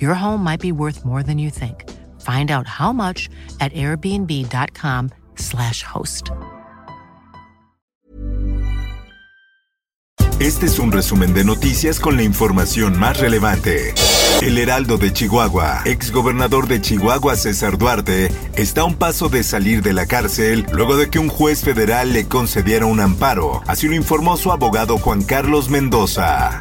Your home might be worth more than you think. Find out how much at airbnb.com/slash host. Este es un resumen de noticias con la información más relevante. El Heraldo de Chihuahua, exgobernador de Chihuahua César Duarte, está a un paso de salir de la cárcel luego de que un juez federal le concediera un amparo. Así lo informó su abogado Juan Carlos Mendoza.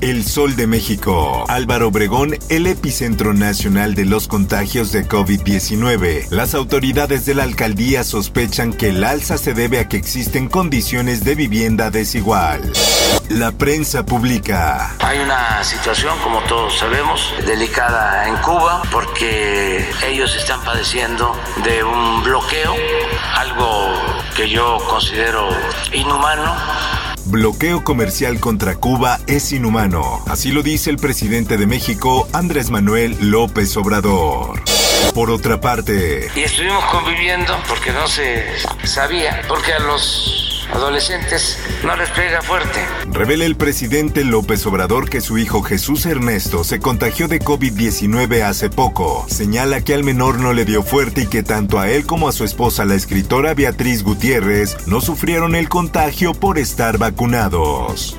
El Sol de México. Álvaro Obregón, el epicentro nacional de los contagios de COVID-19. Las autoridades de la alcaldía sospechan que el alza se debe a que existen condiciones de vivienda desigual. La prensa publica. Hay una situación, como todos sabemos, delicada en Cuba porque ellos están padeciendo de un bloqueo, algo que yo considero inhumano Bloqueo comercial contra Cuba es inhumano. Así lo dice el presidente de México, Andrés Manuel López Obrador. Por otra parte... Y estuvimos conviviendo porque no se sabía, porque a los adolescentes no les pega fuerte. Revela el presidente López Obrador que su hijo Jesús Ernesto se contagió de COVID-19 hace poco. Señala que al menor no le dio fuerte y que tanto a él como a su esposa, la escritora Beatriz Gutiérrez, no sufrieron el contagio por estar vacunados.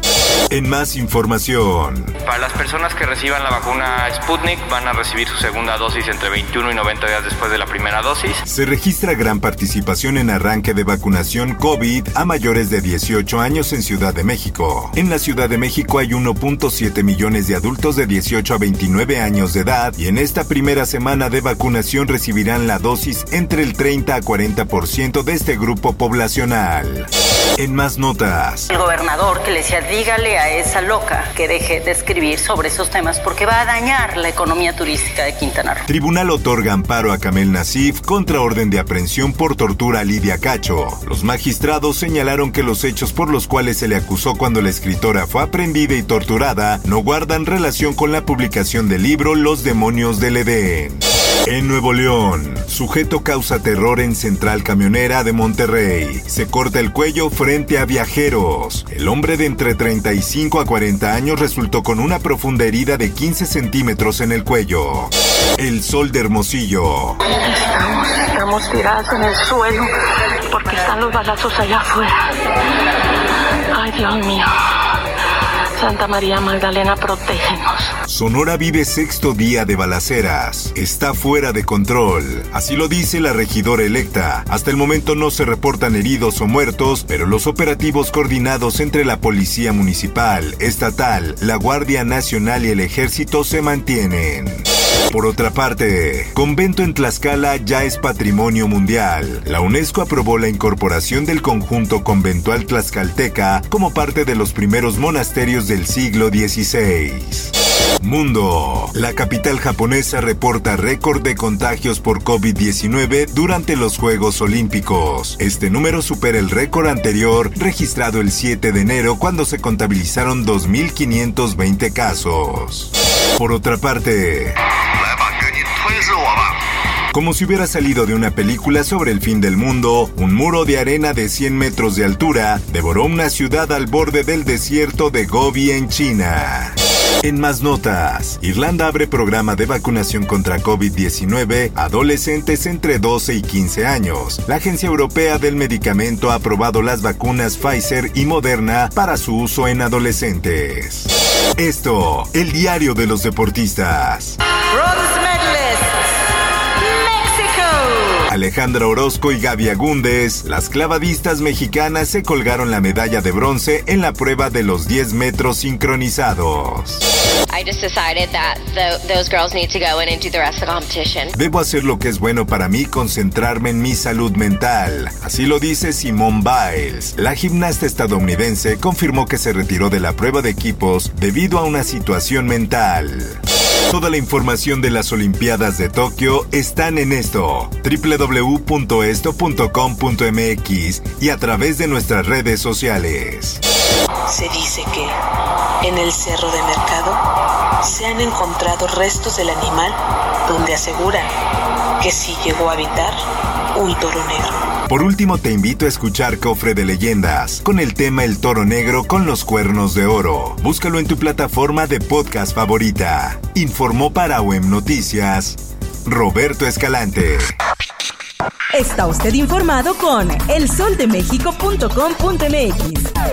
En más información. Para las personas que reciban la vacuna Sputnik van a recibir su segunda dosis entre 21 y 90 días después de la primera dosis. Se registra gran participación en arranque de vacunación COVID a mayores de 18 años en Ciudad de México. En la Ciudad de México hay 1.7 millones de adultos de 18 a 29 años de edad y en esta primera semana de vacunación recibirán la dosis entre el 30 a 40% de este grupo poblacional. En más notas. El gobernador que le decía, dígale a esa loca que deje de escribir sobre esos temas porque va a dañar la economía turística de Quintana Roo. Tribunal otorga amparo a Camel Nasif contra orden de aprehensión por tortura a Lidia Cacho. Los magistrados señalaron que los hechos por los cuales se le acusó cuando la escritora fue aprendida y torturada no guardan relación con la publicación del libro Los demonios del Edén. En Nuevo León, sujeto causa terror en Central Camionera de Monterrey. Se corta el cuello frente a viajeros. El hombre de entre 35 a 40 años resultó con una profunda herida de 15 centímetros en el cuello. El sol de Hermosillo. Estamos, tirados en el suelo porque están los balazos allá afuera. Ay, Dios mío. Santa María Magdalena, protégenos. Sonora vive sexto día de balaceras. Está fuera de control. Así lo dice la regidora electa. Hasta el momento no se reportan heridos o muertos, pero los operativos coordinados entre la Policía Municipal, Estatal, la Guardia Nacional y el Ejército se mantienen. Por otra parte, convento en Tlaxcala ya es patrimonio mundial. La UNESCO aprobó la incorporación del conjunto conventual tlaxcalteca como parte de los primeros monasterios del siglo XVI. Mundo. La capital japonesa reporta récord de contagios por COVID-19 durante los Juegos Olímpicos. Este número supera el récord anterior registrado el 7 de enero cuando se contabilizaron 2.520 casos. Por otra parte, como si hubiera salido de una película sobre el fin del mundo, un muro de arena de 100 metros de altura devoró una ciudad al borde del desierto de Gobi en China. En más notas, Irlanda abre programa de vacunación contra COVID-19 a adolescentes entre 12 y 15 años. La Agencia Europea del Medicamento ha aprobado las vacunas Pfizer y Moderna para su uso en adolescentes. Esto, el diario de los deportistas. Alejandra Orozco y Gaby Agúndez, las clavadistas mexicanas se colgaron la medalla de bronce en la prueba de los 10 metros sincronizados. Debo hacer lo que es bueno para mí, concentrarme en mi salud mental. Así lo dice Simone Biles. La gimnasta estadounidense confirmó que se retiró de la prueba de equipos debido a una situación mental. Toda la información de las Olimpiadas de Tokio están en esto, www.esto.com.mx y a través de nuestras redes sociales. Se dice que en el Cerro de Mercado se han encontrado restos del animal donde aseguran que sí llegó a habitar un toro negro. Por último, te invito a escuchar Cofre de Leyendas con el tema El Toro Negro con los Cuernos de Oro. Búscalo en tu plataforma de podcast favorita. Informó para OEM Noticias Roberto Escalante. Está usted informado con elsoldemexico.com.mx.